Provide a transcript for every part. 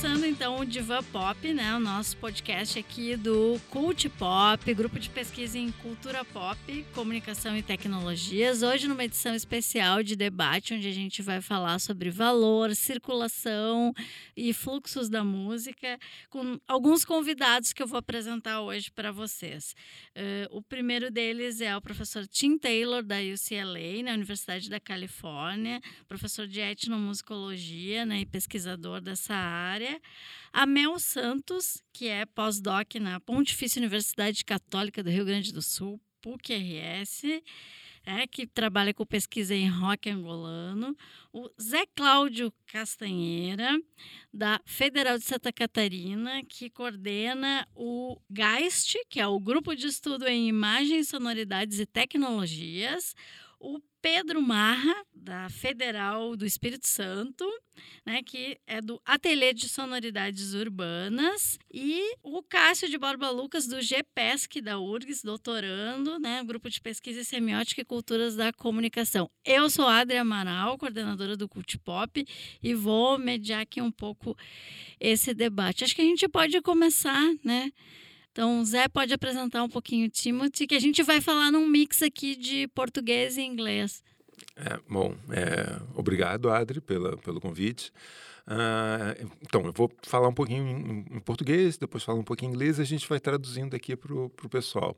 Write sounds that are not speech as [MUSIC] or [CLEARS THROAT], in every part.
começando então o Diva Pop, né? O nosso podcast aqui do Cult Pop, grupo de pesquisa em cultura pop, comunicação e tecnologias. Hoje numa edição especial de debate, onde a gente vai falar sobre valor, circulação e fluxos da música, com alguns convidados que eu vou apresentar hoje para vocês. Uh, o primeiro deles é o professor Tim Taylor, da UCLA, na Universidade da Califórnia, professor de etnomusicologia né, e pesquisador dessa área. A Mel Santos, que é pós-doc na Pontifícia Universidade Católica do Rio Grande do Sul, PUC-RS, é, que trabalha com pesquisa em rock angolano. O Zé Cláudio Castanheira, da Federal de Santa Catarina, que coordena o GEIST, que é o Grupo de Estudo em Imagens, Sonoridades e Tecnologias. O Pedro Marra, da Federal do Espírito Santo, né, que é do Ateliê de Sonoridades Urbanas, e o Cássio de Borba Lucas, do GPESC, da URGS, doutorando, né, Grupo de Pesquisa Semiótica e Culturas da Comunicação. Eu sou Adria Amaral, coordenadora do Cult Pop, e vou mediar aqui um pouco esse debate. Acho que a gente pode começar, né? Então, o Zé pode apresentar um pouquinho o Timothy, que a gente vai falar num mix aqui de português e inglês. É, bom, é, obrigado, Adri, pela, pelo convite. Uh, então, eu vou falar um pouquinho em, em, português, depois falar um pouquinho em inglês e a gente vai traduzindo aqui para o pessoal.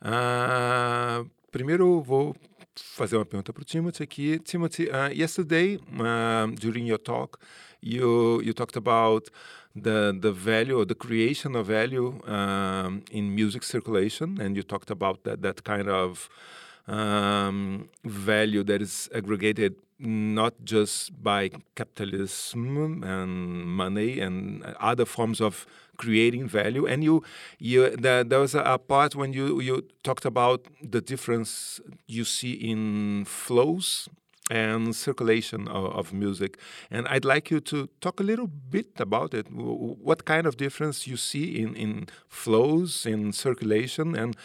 Uh, primeiro, vou fazer uma pergunta para o Timothy aqui. Timothy, uh, yesterday, during your talk, you, you talked about the the value or the creation of value um, in music circulation, and you talked about that that kind of um, value that is aggregated not just by capitalism and money and other forms of creating value. And you, you there, there was a, part when you you talked about the difference you see in flows and circulation of, of, music. And I'd like you to talk a little bit about it. What kind of difference you see in, in flows, in circulation, and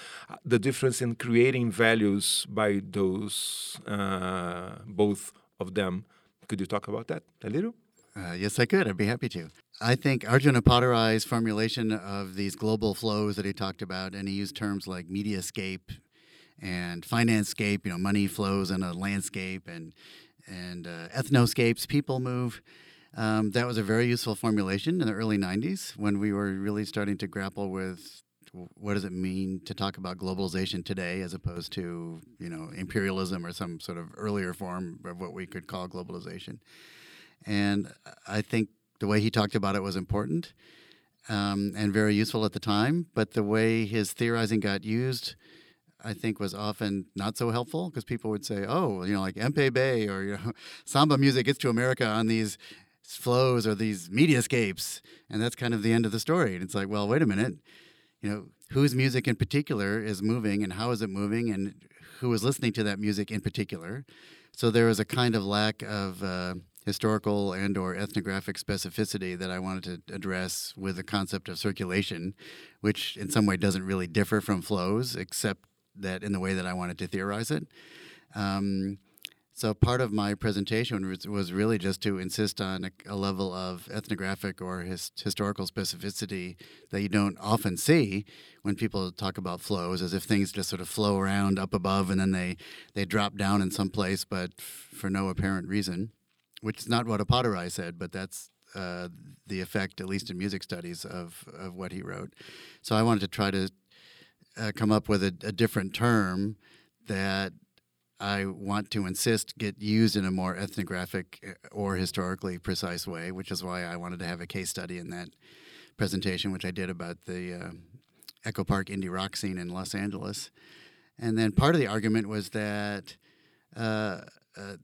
the difference in creating values by those, uh, both of them. Could you talk about that a little? Uh, yes, I could. I'd be happy to. I think Arjun Appadurai's formulation of these global flows that he talked about, and he used terms like mediascape and financescape, you know, money flows in a landscape, and and uh, ethnoscapes, people move. Um, that was a very useful formulation in the early 90s when we were really starting to grapple with what does it mean to talk about globalization today as opposed to you know imperialism or some sort of earlier form of what we could call globalization and i think the way he talked about it was important um, and very useful at the time but the way his theorizing got used I think was often not so helpful because people would say, "Oh, you know, like MPB or you know, [LAUGHS] samba music gets to America on these flows or these media mediascapes," and that's kind of the end of the story. And it's like, well, wait a minute, you know, whose music in particular is moving and how is it moving and who is listening to that music in particular. So there was a kind of lack of uh, historical and or ethnographic specificity that I wanted to address with the concept of circulation, which in some way doesn't really differ from flows, except that in the way that I wanted to theorize it. Um, so part of my presentation was, was really just to insist on a, a level of ethnographic or his, historical specificity that you don't often see when people talk about flows, as if things just sort of flow around up above and then they, they drop down in some place, but f- for no apparent reason, which is not what Appadurai said, but that's uh, the effect, at least in music studies, of, of what he wrote. So I wanted to try to uh, come up with a, a different term that I want to insist get used in a more ethnographic uh, or historically precise way, which is why I wanted to have a case study in that presentation, which I did about the uh, Echo Park indie rock scene in Los Angeles. And then part of the argument was that uh, uh,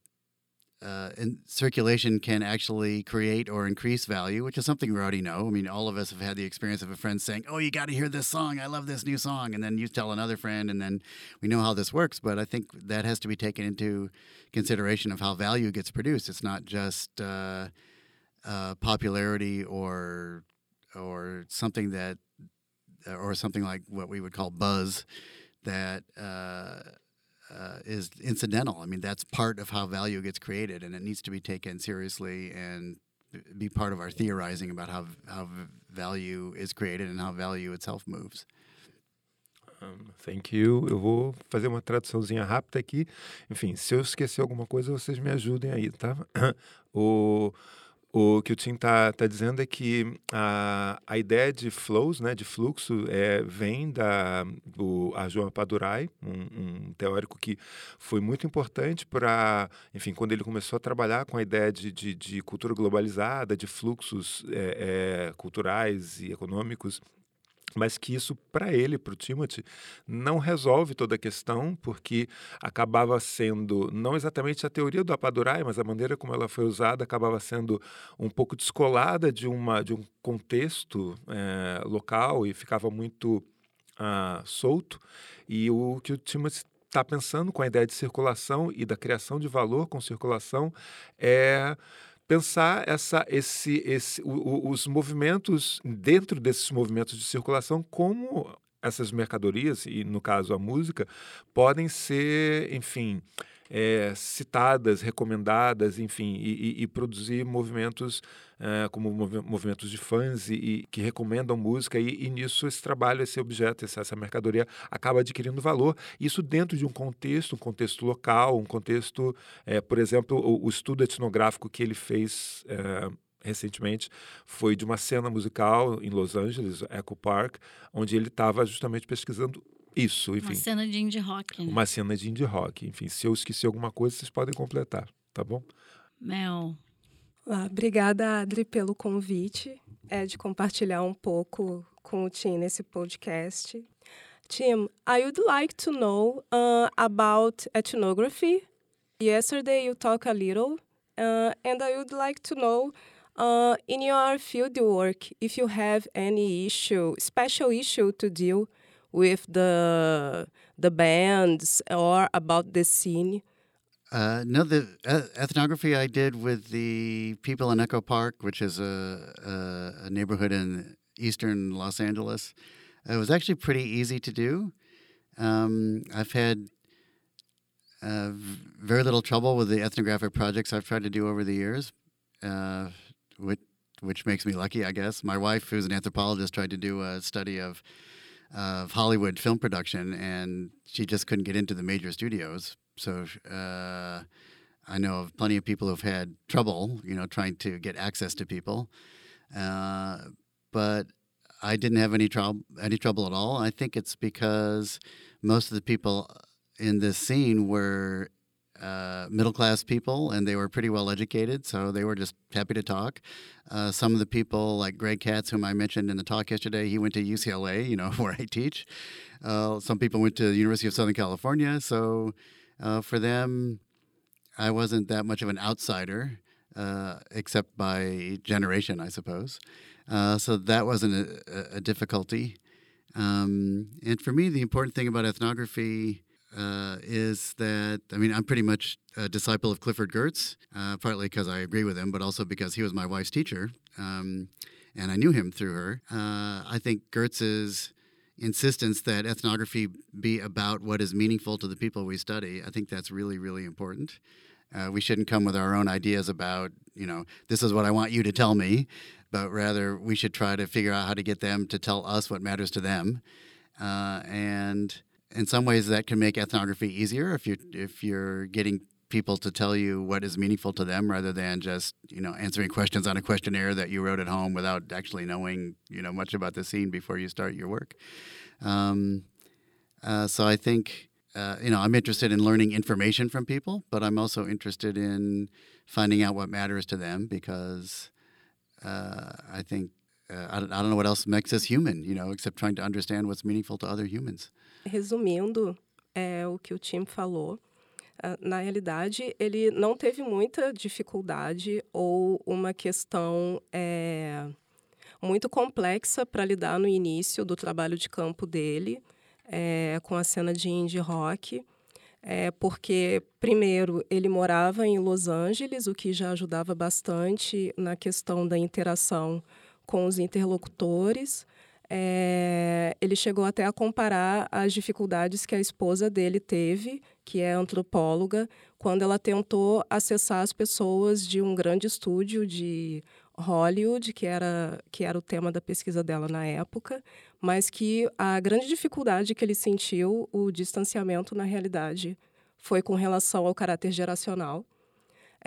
uh, circulation can actually create or increase value, which is something we already know. I mean, all of us have had the experience of a friend saying, "Oh, you got to hear this song. I love this new song," and then you tell another friend, and then we know how this works. But I think that has to be taken into consideration of how value gets produced. It's not just uh, uh, popularity or or something that or something like what we would call buzz that uh, is incidental. I mean, that's part of how value gets created, and it needs to be taken seriously and be part of our theorizing about how how value is created and how value itself moves. Um, thank you. Eu vou fazer uma traduçãozinha rápida aqui. Enfim, se eu esquecer alguma coisa, vocês me ajudem aí, tá? [CLEARS THROAT] o, o que o Tim está tá dizendo é que a, a ideia de flows, né, de fluxo, é, vem da, do Arjuna Padurai, um, um teórico que foi muito importante para, enfim, quando ele começou a trabalhar com a ideia de, de, de cultura globalizada, de fluxos é, é, culturais e econômicos mas que isso para ele, para o Timothy, não resolve toda a questão, porque acabava sendo não exatamente a teoria do Apadurai, mas a maneira como ela foi usada acabava sendo um pouco descolada de uma de um contexto é, local e ficava muito ah, solto. E o que o Timothy está pensando com a ideia de circulação e da criação de valor com circulação é pensar essa, esse, esse, o, os movimentos, dentro desses movimentos de circulação, como essas mercadorias, e no caso a música, podem ser, enfim, é, citadas, recomendadas, enfim, e, e, e produzir movimentos é, como movimentos de fãs e, e que recomendam música e, nisso esse trabalho, esse objeto, essa, essa, mercadoria acaba adquirindo valor. Isso dentro de um contexto, um contexto local, um contexto, é, por exemplo, o, o, estudo etnográfico que ele fez recentemente foi de uma cena musical em Los Angeles, Echo Park, onde ele estava justamente pesquisando isso, enfim. Uma cena de indie rock. Né? Uma cena de indie rock. Enfim, se eu esqueci alguma coisa, vocês podem completar, tá bom? Mel. Ah, obrigada, Adri, pelo convite é, de compartilhar um pouco com o Tim nesse podcast. Tim, I would like to know uh, about ethnography. Yesterday you talked a little, uh, and I would like to know uh, in your field work if you have any issue, special issue to deal with the the bands or about the scene? Uh, no, the uh, ethnography I did with the people in Echo Park, which is a, a, a neighborhood in eastern Los Angeles. It was actually pretty easy to do. Um, I've had uh, very little trouble with the ethnographic projects I've tried to do over the years, uh, which, which makes me lucky, I guess. My wife, who's an anthropologist, tried to do a study of of Hollywood film production, and she just couldn't get into the major studios. So uh, I know of plenty of people who've had trouble, you know, trying to get access to people. Uh, but I didn't have any trouble any trouble at all. I think it's because most of the people in this scene were uh, middle class people, and they were pretty well educated, so they were just happy to talk. Uh, some of the people, like Greg Katz, whom I mentioned in the talk yesterday, he went to UCLA, [LAUGHS] you know, where I teach. Uh, some people went to the University of Southern California, so uh, for them, I wasn't that much of an outsider, uh, except by generation, I suppose. So that wasn't a, a difficulty. Um, and for me, the important thing about ethnography uh, is that I mean I'm pretty much a disciple of Clifford Geertz, uh, partly because I agree with him, but also because he was my wife's teacher, um, and I knew him through her. Uh, I think Geertz's insistence that ethnography be about what is meaningful to the people we study. I think that's really really important. Uh, we shouldn't come with our own ideas about you know this is what I want you to tell me, but rather we should try to figure out how to get them to tell us what matters to them, uh, and in some ways that can make ethnography easier if you if you're getting people to tell you what is meaningful to them rather than just you know answering questions on a questionnaire that you wrote at home without actually knowing you know much about the scene before you start your work. Um, uh, so I think uh, you know I'm interested in learning information from people, but I'm also interested in finding out what matters to them because uh, I think uh, I, don't, I don't know what else makes us human, you know, except trying to understand what's meaningful to other humans. Resumindo, é o que o Tim falou. Ah, na realidade, ele não teve muita dificuldade ou uma questão é, muito complexa para lidar no início do trabalho de campo dele é, com a cena de indie rock. É, porque, primeiro, ele morava em Los Angeles, o que já ajudava bastante na questão da interação com os interlocutores. É, ele chegou até a comparar as dificuldades que a esposa dele teve, que é antropóloga, quando ela tentou acessar as pessoas de um grande estúdio de Hollywood, que era, que era o tema da pesquisa dela na época, mas que a grande dificuldade que ele sentiu, o distanciamento na realidade, foi com relação ao caráter geracional.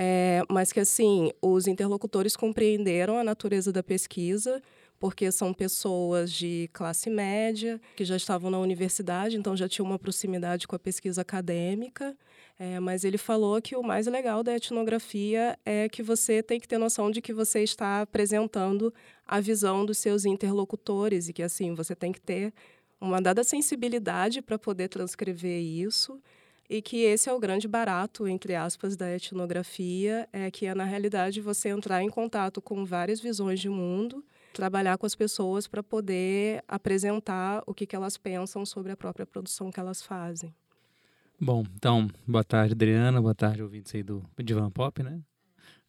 É, mas que, assim, os interlocutores compreenderam a natureza da pesquisa, porque são pessoas de classe média, que já estavam na universidade, então já tinham uma proximidade com a pesquisa acadêmica. É, mas ele falou que o mais legal da etnografia é que você tem que ter noção de que você está apresentando a visão dos seus interlocutores e que, assim, você tem que ter uma dada sensibilidade para poder transcrever isso e que esse é o grande barato, entre aspas, da etnografia, é que é, na realidade, você entrar em contato com várias visões de mundo, trabalhar com as pessoas para poder apresentar o que, que elas pensam sobre a própria produção que elas fazem. Bom, então, boa tarde, Adriana, boa tarde, ouvintes aí do Divan Pop, né?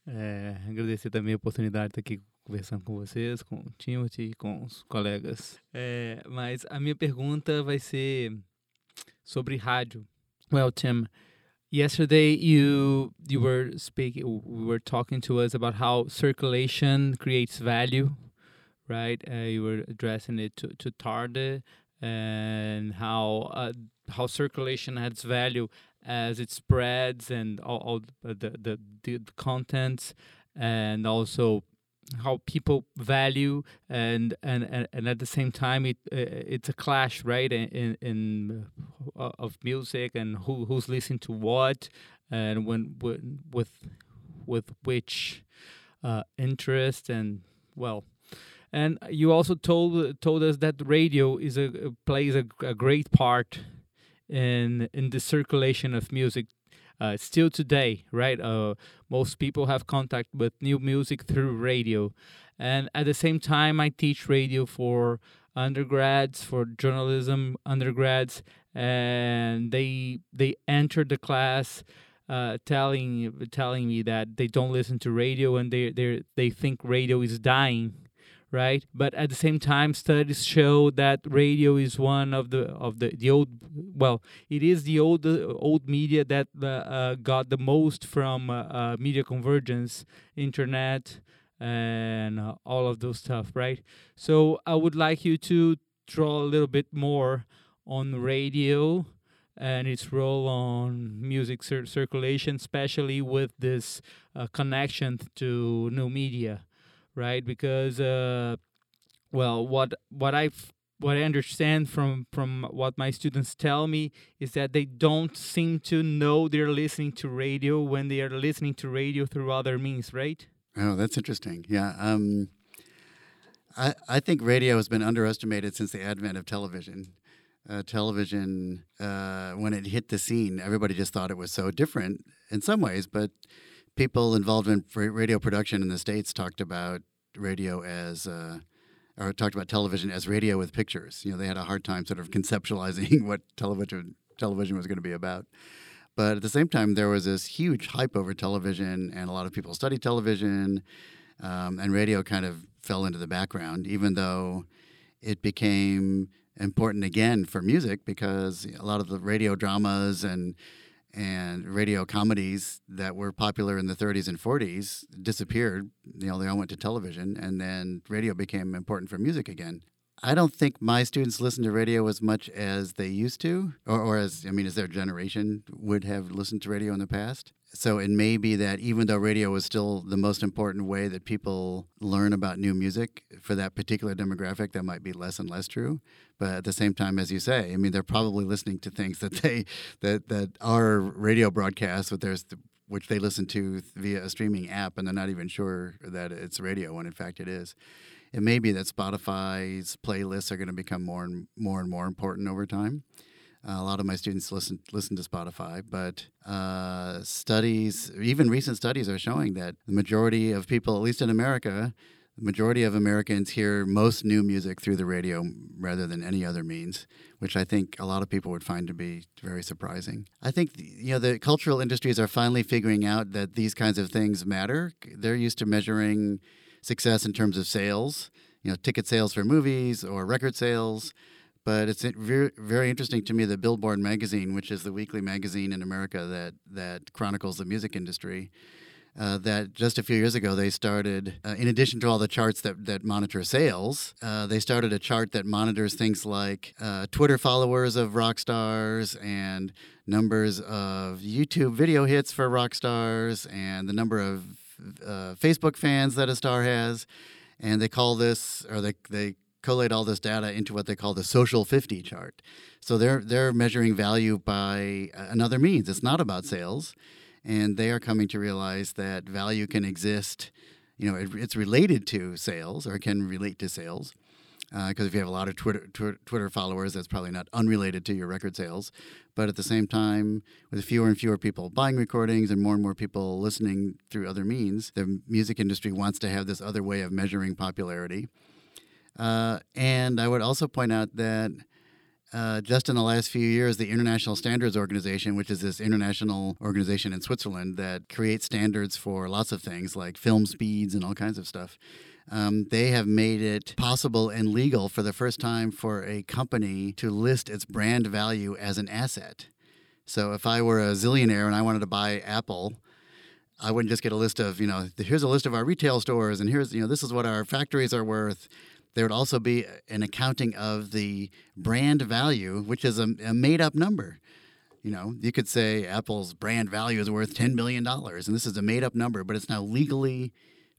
É, agradecer também a oportunidade de estar aqui conversando com vocês, com o Timothy, com os colegas. É, mas a minha pergunta vai ser sobre rádio. Well, Tim, yesterday you you were speaking, we were talking to us about how circulation creates value, right? Uh, you were addressing it to to Tarde and how uh, how circulation adds value as it spreads and all, all the, the, the contents and also how people value and and and, at the same time it uh, it's a clash right in in uh, of music and who who's listening to what and when, when with with which uh, interest and well and you also told told us that radio is a plays a, a great part in in the circulation of music uh, still today, right? Uh, most people have contact with new music through radio, and at the same time, I teach radio for undergrads, for journalism undergrads, and they they enter the class. Uh, telling telling me that they don't listen to radio and they they they think radio is dying right? But at the same time, studies show that radio is one of the of the, the old well, it is the old old media that uh, uh, got the most from uh, uh media convergence, internet, and uh, all of those stuff, right? So I would like you to draw a little bit more on radio and its role on music cir circulation, especially with this uh, connection to new media right? Because uh, well, what what I what I understand from from what my students tell me is that they don't seem to know they're listening to radio when they are listening to radio through other means, right? Oh, that's interesting. Yeah. Um, I, I think radio has been underestimated since the advent of television. Uh, television, uh, when it hit the scene, everybody just thought it was so different in some ways, but people involved in radio production in the States talked about radio as uh, or talked about television as radio with pictures. You know, they had a hard time sort of [LAUGHS] conceptualizing what television television was going to be about. But at the same time, there was this huge hype over television, and a lot of people studied television, um, and radio kind of fell into the background, even though it became important again for music because a lot of the radio dramas and and radio comedies that were popular in the 30s and 40s disappeared. You know, they all went to television, and then radio became important for music again. I don't think my students listen to radio as much as they used to, or, or as, I mean, as their generation would have listened to radio in the past. So it may be that even though radio is still the most important way that people learn about new music for that particular demographic, that might be less and less true. But at the same time, as you say, I mean, they're probably listening to things that they that that are radio broadcasts, but there's which they listen to via a streaming app, and they're not even sure that it's radio when in fact it is. It may be that Spotify's playlists are going to become more and more and more important over time. Uh, a lot of my students listen listen to Spotify, but uh, studies, even recent studies, are showing that the majority of people, at least in America, the majority of Americans hear most new music through the radio rather than any other means, which I think a lot of people would find to be very surprising. I think you know the cultural industries are finally figuring out that these kinds of things matter. They're used to measuring success in terms of sales, you know, ticket sales for movies or record sales but it's very, very interesting to me that Billboard magazine, which is the weekly magazine in America that that chronicles the music industry, uh, that just a few years ago they started, uh, in addition to all the charts that, that monitor sales, uh, they started a chart that monitors things like uh, Twitter followers of rock stars and numbers of YouTube video hits for rock stars and the number of uh, Facebook fans that a star has. And they call this, or they, they collate all this data into what they call the social 50 chart. So they're, they're measuring value by another means. It's not about sales and they are coming to realize that value can exist. You know, it, it's related to sales or can relate to sales. Because uh, if you have a lot of Twitter, tw- Twitter followers, that's probably not unrelated to your record sales. But at the same time, with fewer and fewer people buying recordings and more and more people listening through other means, the music industry wants to have this other way of measuring popularity. Uh, and I would also point out that uh, just in the last few years, the International Standards Organization, which is this international organization in Switzerland that creates standards for lots of things like film speeds and all kinds of stuff, um, they have made it possible and legal for the first time for a company to list its brand value as an asset. So if I were a zillionaire and I wanted to buy Apple, I wouldn't just get a list of, you know, here's a list of our retail stores and here's, you know, this is what our factories are worth there would also be an accounting of the brand value, which is a, a made up number. You know, you could say Apple's brand value is worth $10 million, and this is a made up number, but it's now legally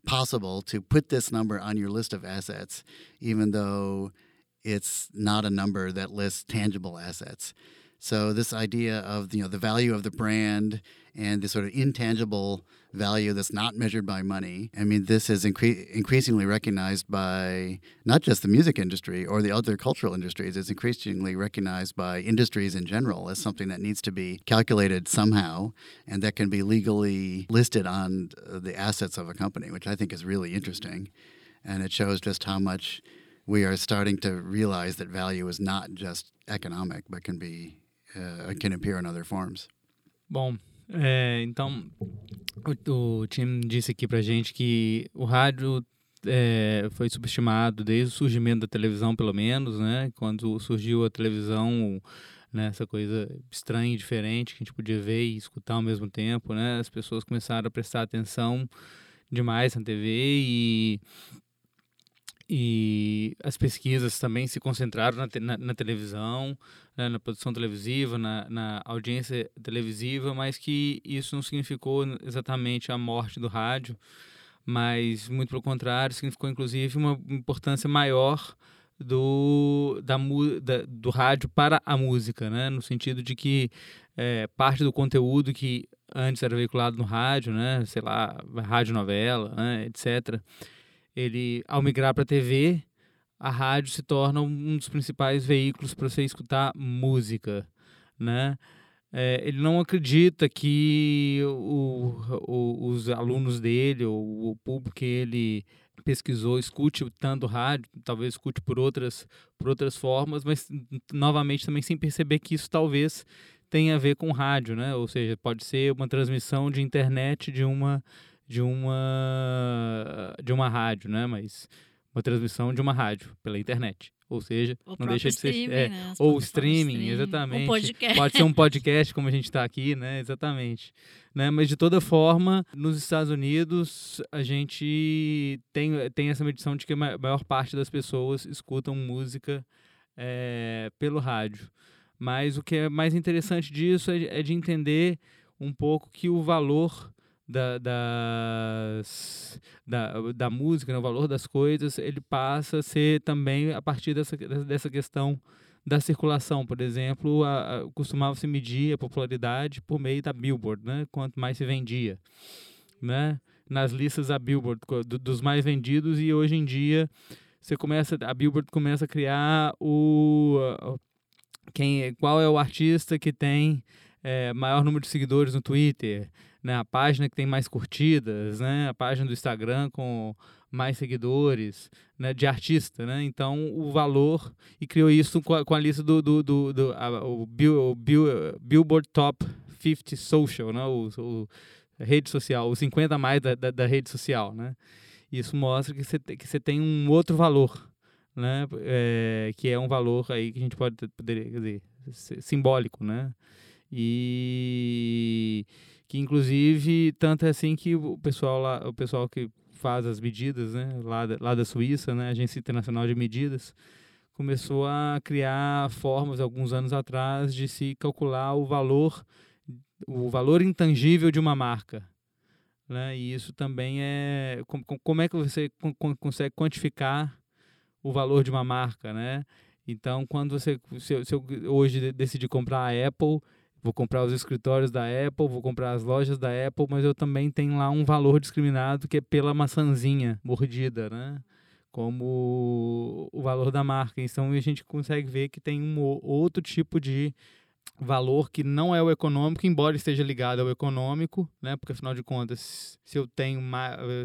possible to put this number on your list of assets, even though it's not a number that lists tangible assets. So this idea of you know the value of the brand and the sort of intangible value that's not measured by money. I mean, this is incre- increasingly recognized by not just the music industry or the other cultural industries. It's increasingly recognized by industries in general as something that needs to be calculated somehow and that can be legally listed on the assets of a company, which I think is really interesting. And it shows just how much we are starting to realize that value is not just economic, but can be uh, can appear in other forms. Bom, é, então o, o Tim disse aqui pra gente que o rádio é, foi subestimado desde o surgimento da televisão, pelo menos, né? Quando surgiu a televisão, né, essa coisa estranha e diferente que a gente podia ver e escutar ao mesmo tempo, né? As pessoas começaram a prestar atenção demais na TV e e as pesquisas também se concentraram na, na, na televisão, né, na produção televisiva, na, na, audiência televisiva, mas que isso não significou exatamente a morte do rádio, mas muito pelo contrário, significou inclusive uma importância maior do, da, da, do rádio para a música, né, no sentido de que é, parte do conteúdo que antes era veiculado no rádio, né, sei lá, rádio novela, né, etc., ele, ao migrar para a TV, a rádio se torna um dos principais veículos para você escutar música, né? É, ele não acredita que o, o, os alunos dele, ou o público que ele pesquisou, escute tanto rádio, talvez escute por outras, por outras formas, mas novamente também sem perceber que isso talvez tenha a ver com rádio, né? Ou seja, pode ser uma transmissão de internet de uma de uma de uma rádio, né? Mas uma transmissão de uma rádio pela internet. Ou seja, o não deixa de ser. É, né? ou streaming, streaming, exatamente. podcast. Pode ser um podcast, como a gente está aqui, né? Exatamente. Né? Mas de toda forma, nos Estados Unidos, a gente tem, tem essa medição de que a maior parte das pessoas escutam música é, pelo rádio. Mas o que é mais interessante disso é, é de entender um pouco que o valor da, das, da, da música, né, o valor das coisas, ele passa a ser também a partir dessa, dessa questão da circulação. Por exemplo, costumava-se medir a popularidade por meio da Billboard, né? quanto mais se vendia. Né? Nas listas da Billboard, do, dos mais vendidos, e hoje em dia você começa, a Billboard começa a criar o quem, qual é o artista que tem é, maior número de seguidores no Twitter, né, a página que tem mais curtidas, né, a página do Instagram com mais seguidores, né, de artista, né? Então o valor e criou isso com a, com a lista do, do, do, do a, o, Bill, o Bill, Billboard Top 50 Social, né? O, o rede social, os 50 mais da, da, da, rede social, né? Isso mostra que você que você tem um outro valor, né? É, que é um valor aí que a gente pode poderia dizer simbólico, né? E que inclusive tanto é assim que o pessoal lá, o pessoal que faz as medidas, né, lá da, lá da Suíça, né, Agência Internacional de Medidas, começou a criar formas alguns anos atrás de se calcular o valor o valor intangível de uma marca, né? E isso também é como, como é que você consegue quantificar o valor de uma marca, né? Então, quando você se, se eu hoje decidir comprar a Apple, vou comprar os escritórios da Apple, vou comprar as lojas da Apple, mas eu também tenho lá um valor discriminado que é pela maçãzinha mordida, né? Como o valor da marca. Então a gente consegue ver que tem um outro tipo de valor que não é o econômico, embora esteja ligado ao econômico, né? Porque afinal de contas, se eu tenho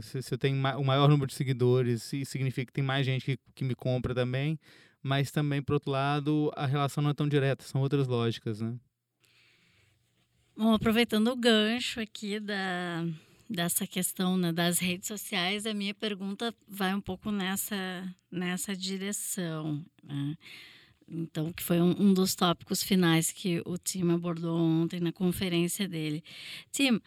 se eu tenho o maior número de seguidores, significa que tem mais gente que, que me compra também, mas também por outro lado, a relação não é tão direta, são outras lógicas, né? Bom, aproveitando o gancho aqui da, dessa questão né, das redes sociais, a minha pergunta vai um pouco nessa, nessa direção. Né? Então, que foi um, um, dos tópicos finais que o Tim abordou ontem na conferência dele. Tim, uh,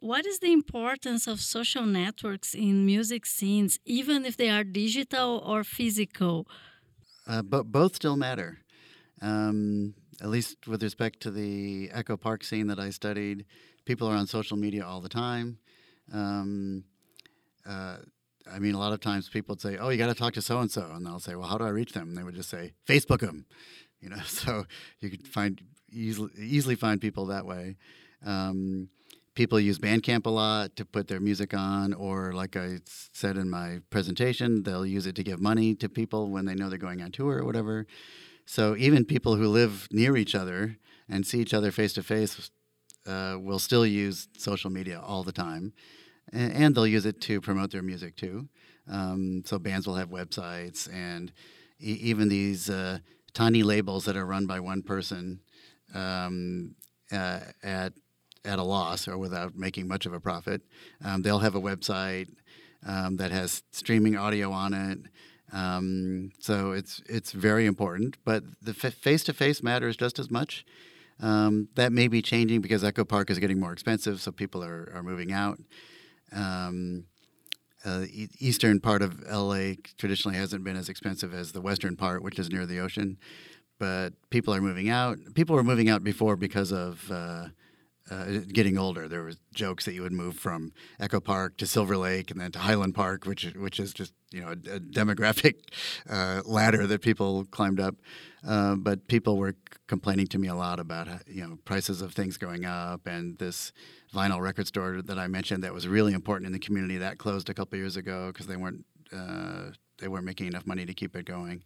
what is the importance of social networks in music scenes, even if they are digital or physical? Uh, but both still matter. Um, at least with respect to the Echo Park scene that I studied, people are on social media all the time. Um, uh, I mean, a lot of times people would say, "Oh, you got to talk to so and so," and I'll say, "Well, how do I reach them?" And they would just say, "Facebook them," you know. [LAUGHS] So you could find easily easily find people that way. Um, people use Bandcamp a lot to put their music on, or like I said in my presentation, they'll use it to give money to people when they know they're going on tour or whatever. So even people who live near each other and see each other face to face will still use social media all the time, and, they'll use it to promote their music too. Um, so bands will have websites, and e- even these uh, tiny labels that are run by one person um, uh, at at a loss or without making much of a profit, um, they'll have a website um, that has streaming audio on it. Um, so it's it's very important, but the face to face matters just as much. Um, that may be changing because Echo Park is getting more expensive, so people are, are moving out. Um, uh, eastern part of LA traditionally hasn't been as expensive as the western part, which is near the ocean. But people are moving out. People were moving out before because of uh, uh, getting older. There was jokes that you would move from Echo Park to Silver Lake and then to Highland Park, which which is just you know a, a demographic [LAUGHS] uh, ladder that people climbed up. Uh, but people were complaining to me a lot about you know prices of things going up and this vinyl record store that I mentioned that was really important in the community that closed a couple years ago because they weren't uh, they weren't making enough money to keep it going.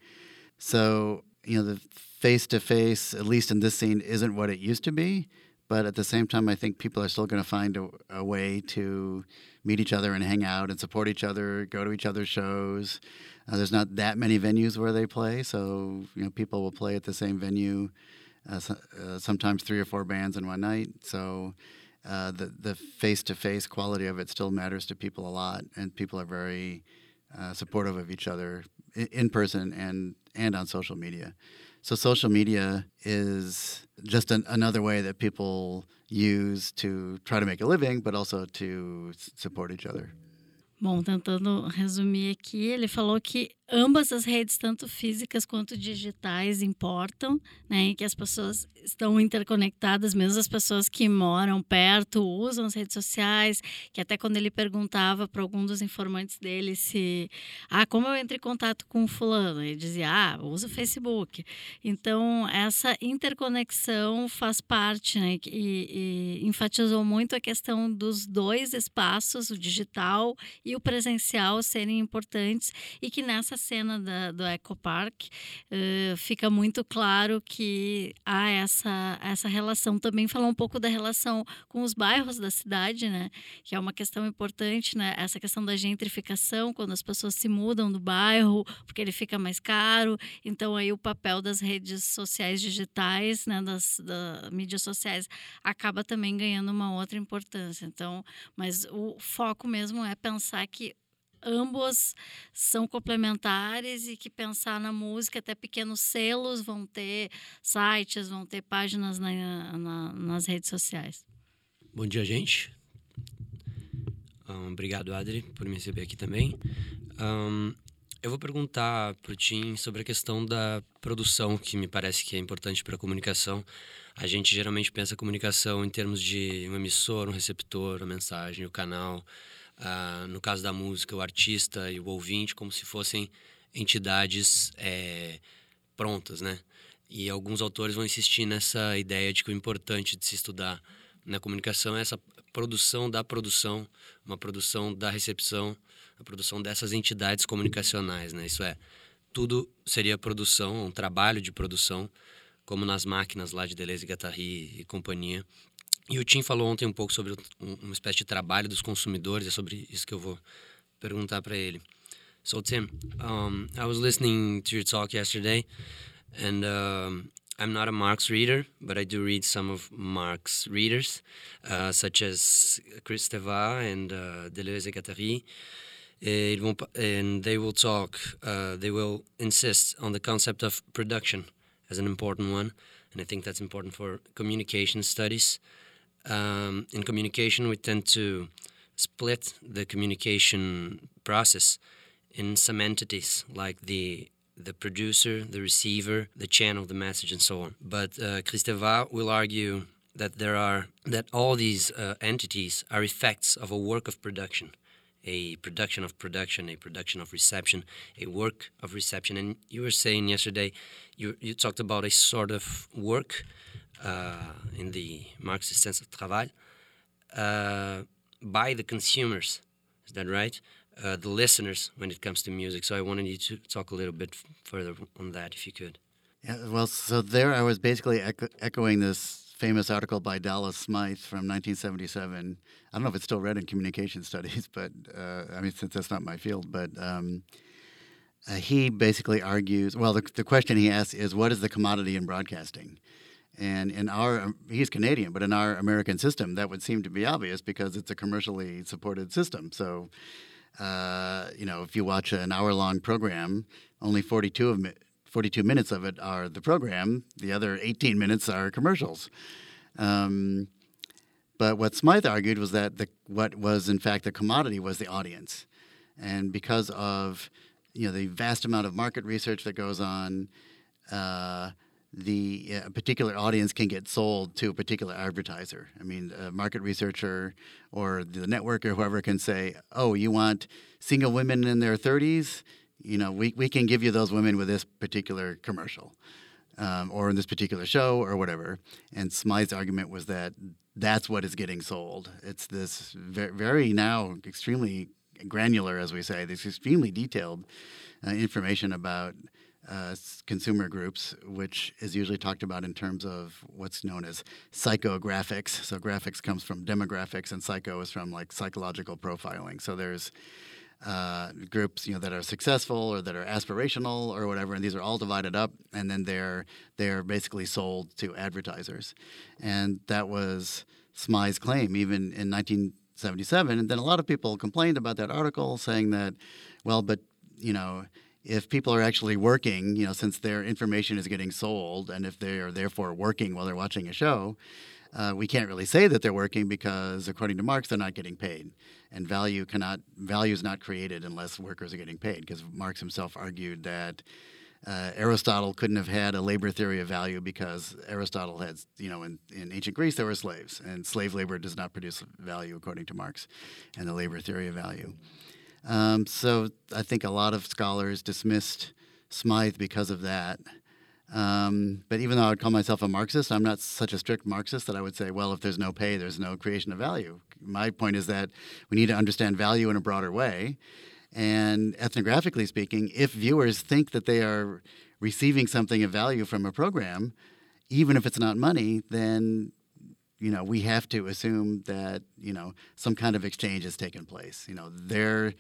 So you know the face to face, at least in this scene, isn't what it used to be but at the same time, I think people are still going to find a, a, way to meet each other and hang out and support each other, go to each other's shows. Uh, there's not that many venues where they play, so you know people will play at the same venue. Uh, uh, sometimes three or four bands in one night. So uh, the the face to face quality of it still matters to people a lot, and people are very uh, supportive of each other in, in person and and on social media. So social media is just an, another way that people use to try to make a living, but also to support each other. Bom, tentando resumir aqui, ele falou que ambas as redes, tanto físicas quanto digitais, importam, né? E que as pessoas estão interconectadas, mesmo as pessoas que moram perto usam as redes sociais, que até quando ele perguntava para algum dos informantes dele se, ah, como eu entro em contato com fulano, ele dizia, ah, usa o Facebook. Então, essa interconexão faz parte, né? E, e enfatizou muito a questão dos dois espaços, o digital e o presencial, serem importantes e que nessa cena da, do Eco Park uh, fica muito claro que há essa, essa relação. Também falar um pouco da relação com os bairros da cidade, né? Que é uma questão importante, né? Essa questão da gentrificação, quando as pessoas se mudam do bairro, porque ele fica mais caro. Então, aí o papel das redes sociais digitais, né? Das, das mídias sociais, acaba também ganhando uma outra importância. Então, mas o foco mesmo é pensar que ambos são complementares e que pensar na música, até pequenos selos vão ter sites, vão ter páginas na, na, nas redes sociais. Bom dia, gente. Um, obrigado, Adri, por me receber aqui também. Um, eu vou perguntar para o Tim sobre a questão da produção, que me parece que é importante para a comunicação. A gente geralmente pensa comunicação em termos de um emissor, um receptor, a mensagem, o canal. Uh, no caso da música, o artista e o ouvinte, como se fossem entidades é, prontas, né? E alguns autores vão insistir nessa ideia de que o importante de se estudar na comunicação é essa produção da produção, uma produção da recepção, a produção dessas entidades comunicacionais, né? Isso é, tudo seria produção, um trabalho de produção, como nas máquinas lá de Deleuze, Guattari e companhia. E o Tim falou ontem um pouco sobre uma espécie de trabalho dos consumidores, é sobre isso que eu vou perguntar para ele. So Tim, um, I was listening to your talk yesterday, and um, I'm not a Marx reader, but I do read some of Marx readers, uh, such as Chris Teva and uh, Deleuze et Guattari. and they will talk, uh, they will insist on the concept of production as an important one. And I think that's important for communication studies. Um, in communication, we tend to split the communication process in some entities like the the producer, the receiver, the channel, the message, and so on. But uh, Kristeva will argue that there are that all these uh, entities are effects of a work of production, a production of production, a production of reception, a work of reception. And you were saying yesterday, you you talked about a sort of work in the Marxist sense of travail uh, by the consumers. Is that right? uh, the listeners when it comes to music. So I wanted you to talk a little bit further on that, if you could. Yeah, well, so there I was basically echo- echoing this famous article by Dallas Smythe from 1977. I don't know if it's still read in communication [LAUGHS] studies, but uh, I mean, since that's not my field, but um, uh, he basically argues well, the, the question he asks is what is the commodity in broadcasting? And in our, he's Canadian, but in our American system, that would seem to be obvious because it's a commercially supported system. So uh, you know, if you watch an hour-long program, only 42 of 42 minutes of it are the program. The other 18 minutes are commercials. Um, but what Smythe argued was that the, what was in fact the commodity was the audience, and because of you know the vast amount of market research that goes on, uh, the a particular audience can get sold to a particular advertiser. I mean, a market researcher or the network or whoever can say, "Oh, you want single women in their 30s? You know, we, we can give you those women with this particular commercial." Um, or in this particular show, or whatever. And Smythe's argument was that that's what is getting sold. It's this very, very now extremely granular, as we say, this extremely detailed uh, information about uh, consumer groups, which is usually talked about in terms of what's known as psychographics. So graphics comes from demographics, and psycho is from like psychological profiling. So there's uh, groups you know that are successful or that are aspirational or whatever, and these are all divided up, and then they're they're basically sold to advertisers, and that was Smythe's claim even in 1977. And then a lot of people complained about that article, saying that, well, but you know if people are actually working, you know, since their information is getting sold, and if they are therefore working while they're watching a show, uh, we can't really say that they're working because, according to Marx, they're not getting paid, and value cannot value is not created unless workers are getting paid. Because Marx himself argued that uh, Aristotle couldn't have had a labor theory of value because Aristotle had, you know, in, in ancient Greece there were slaves, and slave labor does not produce value according to Marx and the labor theory of value. Um, so I think a lot of scholars dismissed Smythe because of that. Um, but even though I would call myself a Marxist, I'm not such a strict Marxist that I would say, well, if there's no pay, there's no creation of value. My point is that we need to understand value in a broader way. And ethnographically speaking, if viewers think that they are receiving something of value from a program, even if it's not money, then you know, we have to assume that you know some kind of exchange has taken place. You know, their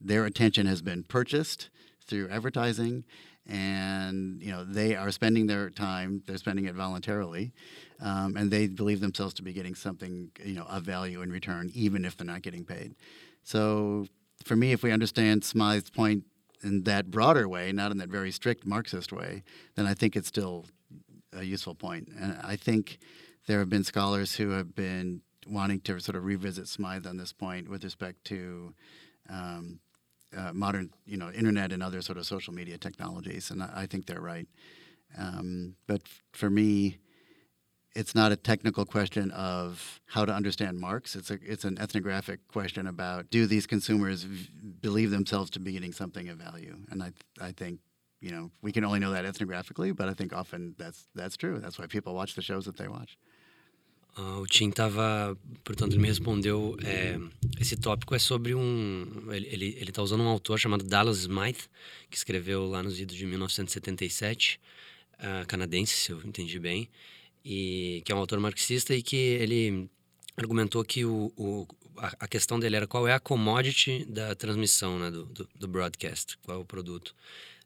their attention has been purchased through advertising, and you know they are spending their time. They're spending it voluntarily, um, and they believe themselves to be getting something you know of value in return, even if they're not getting paid. So, for me, if we understand Smythe's point in that broader way, not in that very strict Marxist way, then I think it's still a useful point. And I think there have been scholars who have been wanting to sort of revisit Smythe on this point with respect to um, uh, modern, you know, internet and other sort of social media technologies, and I, I think they're right. Um, but f- for me, it's not a technical question of how to understand Marx. It's a it's an ethnographic question about do these consumers v- believe themselves to be getting something of value, and I I think you know we can only know that ethnographically, but I think often that's that's true. That's why people watch the shows that they watch. Uh, o Tim estava, portanto, ele me respondeu. É, esse tópico é sobre um. Ele está usando um autor chamado Dallas Smythe, que escreveu lá nos idos de 1977, uh, canadense, se eu entendi bem, e que é um autor marxista e que ele argumentou que o, o a, a, questão dele era qual é a commodity da transmissão né, do, do, do broadcast, qual é o produto.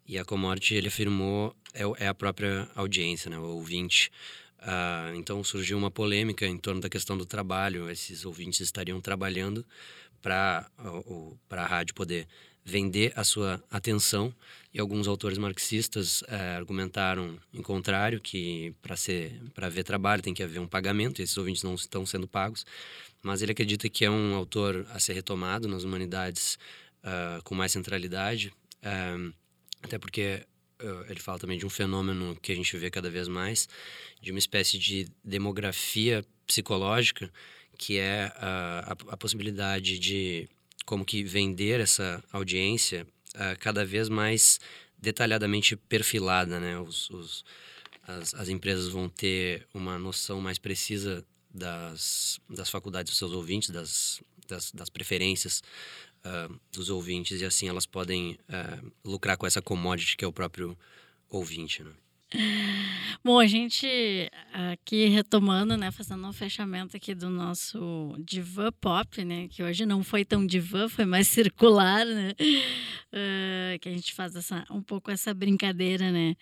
E a commodity, ele afirmou, é, é a própria audiência, né, o ouvinte. Uh, então surgiu uma polêmica em torno da questão do trabalho. Esses ouvintes estariam trabalhando para a rádio poder vender a sua atenção e alguns autores marxistas uh, argumentaram em contrário que para ser para ver trabalho tem que haver um pagamento. E esses ouvintes não estão sendo pagos, mas ele acredita que é um autor a ser retomado nas humanidades uh, com mais centralidade, até porque ele fala também de um fenômeno que a gente vê cada vez mais, de uma espécie de demografia psicológica, que é a, a, a possibilidade de como que vender essa audiência uh, cada vez mais detalhadamente perfilada, né? Os, os as, as, empresas vão ter uma noção mais precisa das, das faculdades dos seus ouvintes, das, das, das preferências uh, dos ouvintes, e assim elas podem uh, lucrar com essa commodity que é o próprio ouvinte, né? [LAUGHS] Bom, a gente aqui retomando, né, fazendo um fechamento aqui do nosso divã pop, né, que hoje não foi tão divã, foi mais [LAUGHS] circular, né, uh, que a gente faz essa, um pouco essa brincadeira, né,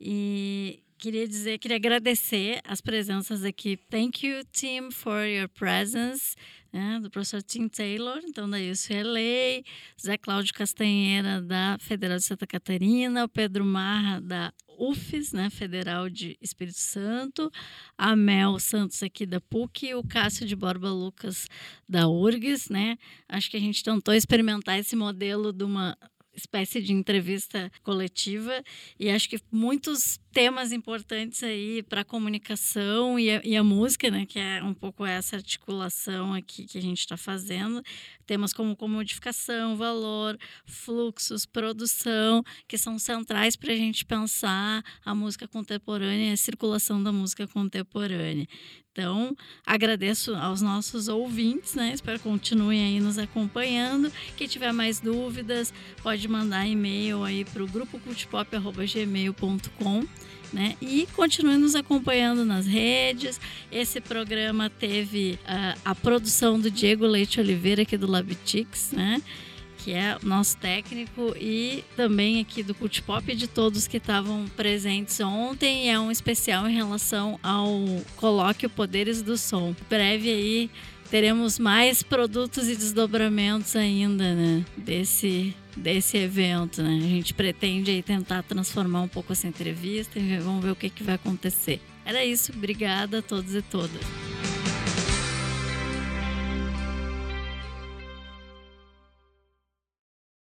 e queria dizer, queria agradecer as presenças aqui. Thank you, team, for your presence. Né, do professor Tim Taylor, então da UCLA, Zé Cláudio Castanheira, da Federal de Santa Catarina, o Pedro Marra, da UFES, né, Federal de Espírito Santo, a Mel Santos aqui da PUC, o Cássio de Borba Lucas da URGS, né? Acho que a gente tentou experimentar esse modelo de uma espécie de entrevista coletiva e acho que muitos temas importantes aí para a comunicação e a, e a, música, né, que é um pouco essa articulação aqui que a gente está fazendo. Temas como comodificação, valor, fluxos, produção, que são centrais para a gente pensar a música contemporânea e a circulação da música contemporânea. Então, agradeço aos nossos ouvintes, né? Espero que continuem aí nos acompanhando. Quem tiver mais dúvidas, pode mandar e-mail aí para o grupo cultpop.gmail.com. Né? E continue nos acompanhando nas redes. Esse programa teve uh, a produção do Diego Leite Oliveira, aqui do Labitix, né? que é nosso técnico, e também aqui do Cult Pop de todos que estavam presentes ontem. É um especial em relação ao colóquio Poderes do Som. Breve aí teremos mais produtos e desdobramentos ainda, né? Desse, desse evento, né? A gente pretende aí tentar transformar um pouco essa entrevista e vamos ver o que, que vai acontecer. Era isso, obrigada a todos e todas.